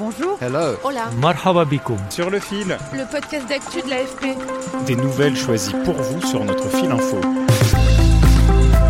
Bonjour. Hello. Hola. Marhaba bikoum. Sur le fil, Le podcast d'actu de l'AFP. des nouvelles choisies pour vous sur notre fil info.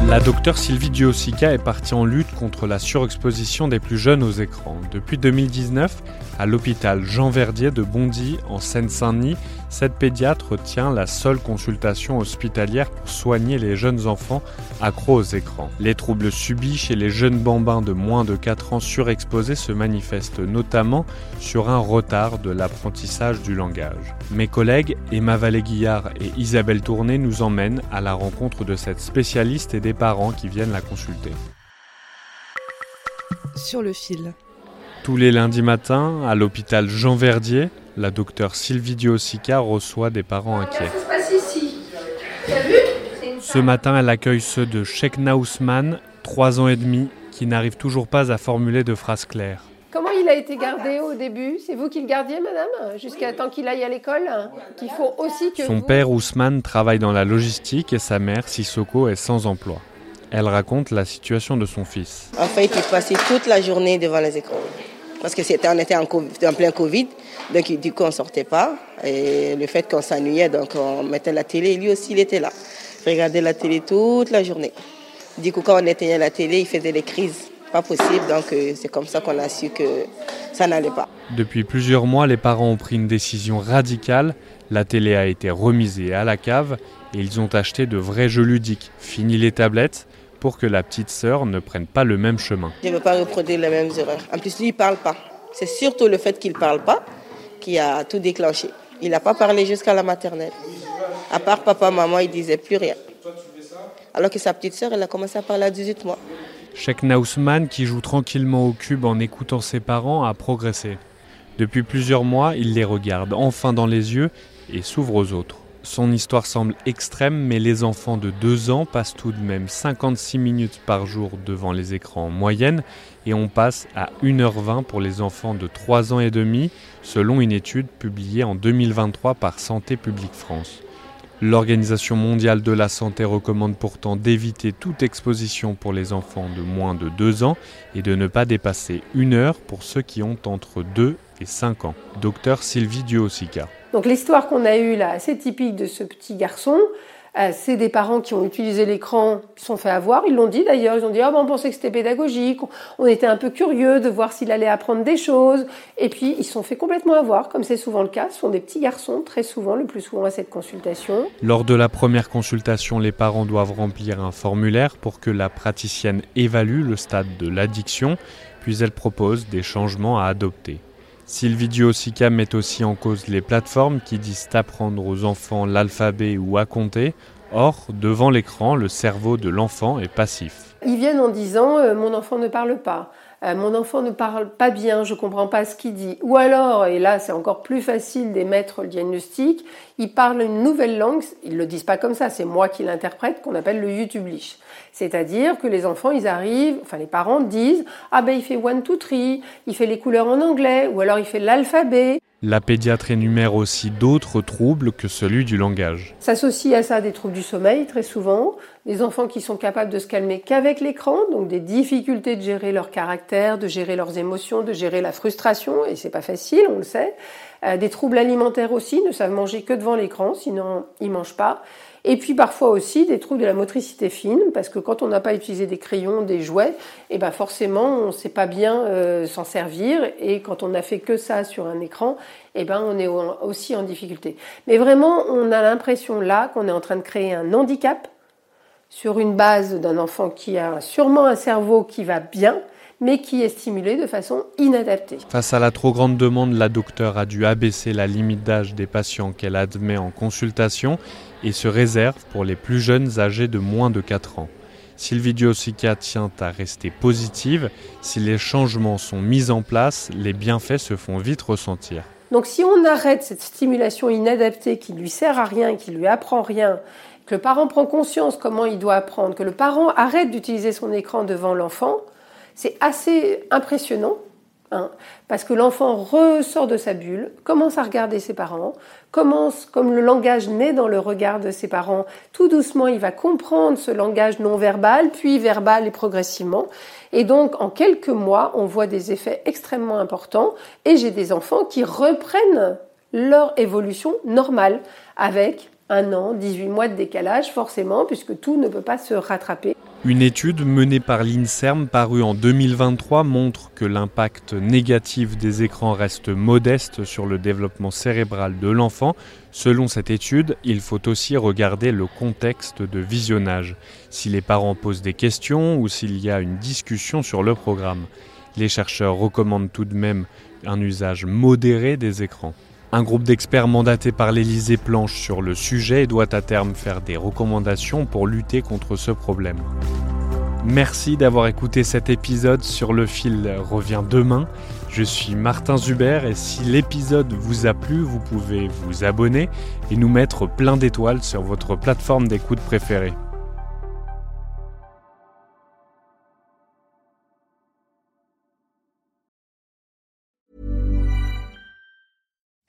La docteure Sylvie Duosica est partie en lutte contre la surexposition des plus jeunes aux écrans. Depuis 2019, à l'hôpital Jean Verdier de Bondy, en Seine-Saint-Denis, cette pédiatre tient la seule consultation hospitalière pour soigner les jeunes enfants accros aux écrans. Les troubles subis chez les jeunes bambins de moins de 4 ans surexposés se manifestent notamment sur un retard de l'apprentissage du langage. Mes collègues Emma Vallée-Guillard et Isabelle Tourné nous emmènent à la rencontre de cette spécialiste et des parents qui viennent la consulter. Sur le fil. Tous les lundis matins, à l'hôpital Jean Verdier, la docteure Sylvie Duosica reçoit des parents inquiets. Ce matin, elle accueille ceux de Shekna Ousmane, 3 ans et demi, qui n'arrivent toujours pas à formuler de phrases claires. Comment il a été gardé au début? C'est vous qui le gardiez, madame? Jusqu'à temps qu'il aille à l'école Qu'il faut aussi que Son vous- père Ousmane travaille dans la logistique et sa mère Sissoko est sans emploi. Elle raconte la situation de son fils. En fait, il passait toute la journée devant les écrans. Parce que c'était, on était en, en plein Covid, donc du coup on sortait pas. Et le fait qu'on s'ennuyait, donc on mettait la télé, lui aussi il était là. Regardait la télé toute la journée. Du coup, quand on éteignait la télé, il faisait des crises. Pas possible, donc euh, c'est comme ça qu'on a su que ça n'allait pas. Depuis plusieurs mois, les parents ont pris une décision radicale. La télé a été remisée à la cave et ils ont acheté de vrais jeux ludiques. Fini les tablettes pour que la petite sœur ne prenne pas le même chemin. Je ne veux pas reproduire les mêmes erreurs. En plus, lui, il ne parle pas. C'est surtout le fait qu'il ne parle pas qui a tout déclenché. Il n'a pas parlé jusqu'à la maternelle. À part papa, maman, il disait plus rien. Alors que sa petite sœur, elle a commencé à parler à 18 mois. Shekna Ousmane, qui joue tranquillement au cube en écoutant ses parents, a progressé. Depuis plusieurs mois, il les regarde enfin dans les yeux et s'ouvre aux autres. Son histoire semble extrême, mais les enfants de 2 ans passent tout de même 56 minutes par jour devant les écrans en moyenne et on passe à 1h20 pour les enfants de 3 ans et demi, selon une étude publiée en 2023 par Santé publique France. L'Organisation mondiale de la santé recommande pourtant d'éviter toute exposition pour les enfants de moins de 2 ans et de ne pas dépasser une heure pour ceux qui ont entre 2 et 5 ans. Docteur Sylvie Duosica. Donc l'histoire qu'on a eue là, assez typique de ce petit garçon, euh, c'est des parents qui ont utilisé l'écran, qui se sont fait avoir. Ils l'ont dit d'ailleurs. Ils ont dit ah ben, on pensait que c'était pédagogique. On, on était un peu curieux de voir s'il allait apprendre des choses. Et puis ils se sont fait complètement avoir, comme c'est souvent le cas. Ce sont des petits garçons, très souvent, le plus souvent à cette consultation. Lors de la première consultation, les parents doivent remplir un formulaire pour que la praticienne évalue le stade de l'addiction, puis elle propose des changements à adopter. Sylvie Duosica met aussi en cause les plateformes qui disent apprendre aux enfants l'alphabet ou à compter. Or, devant l'écran, le cerveau de l'enfant est passif. Ils viennent en disant euh, mon enfant ne parle pas, euh, mon enfant ne parle pas bien, je comprends pas ce qu'il dit. Ou alors, et là c'est encore plus facile d'émettre le diagnostic, ils parlent une nouvelle langue, ils le disent pas comme ça, c'est moi qui l'interprète, qu'on appelle le YouTublish. C'est-à-dire que les enfants, ils arrivent, enfin les parents disent ah ben il fait one two three, il fait les couleurs en anglais, ou alors il fait l'alphabet. La pédiatre énumère aussi d'autres troubles que celui du langage. S'associe à ça des troubles du sommeil très souvent, des enfants qui sont capables de se calmer qu'avec l'écran, donc des difficultés de gérer leur caractère, de gérer leurs émotions, de gérer la frustration, et c'est pas facile, on le sait. Euh, des troubles alimentaires aussi, ne savent manger que devant l'écran, sinon ils mangent pas. Et puis parfois aussi des troubles de la motricité fine, parce que quand on n'a pas utilisé des crayons, des jouets, et ben forcément on ne sait pas bien euh, s'en servir, et quand on n'a fait que ça sur un écran, et ben on est au- aussi en difficulté. Mais vraiment, on a l'impression là qu'on est en train de créer un handicap sur une base d'un enfant qui a sûrement un cerveau qui va bien, mais qui est stimulé de façon inadaptée. Face à la trop grande demande, la docteure a dû abaisser la limite d'âge des patients qu'elle admet en consultation et se réserve pour les plus jeunes âgés de moins de 4 ans. Sylvie Diosica tient à rester positive. Si les changements sont mis en place, les bienfaits se font vite ressentir. Donc si on arrête cette stimulation inadaptée qui lui sert à rien, qui lui apprend rien, le parent prend conscience comment il doit apprendre, que le parent arrête d'utiliser son écran devant l'enfant, c'est assez impressionnant Hein, parce que l'enfant ressort de sa bulle, commence à regarder ses parents, commence, comme le langage naît dans le regard de ses parents, tout doucement il va comprendre ce langage non verbal, puis verbal et progressivement. Et donc en quelques mois, on voit des effets extrêmement importants et j'ai des enfants qui reprennent leur évolution normale avec un an, 18 mois de décalage forcément, puisque tout ne peut pas se rattraper. Une étude menée par l'INSERM parue en 2023 montre que l'impact négatif des écrans reste modeste sur le développement cérébral de l'enfant. Selon cette étude, il faut aussi regarder le contexte de visionnage, si les parents posent des questions ou s'il y a une discussion sur le programme. Les chercheurs recommandent tout de même un usage modéré des écrans. Un groupe d'experts mandaté par l'Élysée planche sur le sujet et doit à terme faire des recommandations pour lutter contre ce problème. Merci d'avoir écouté cet épisode sur le fil revient demain. Je suis Martin Zuber et si l'épisode vous a plu, vous pouvez vous abonner et nous mettre plein d'étoiles sur votre plateforme d'écoute préférée.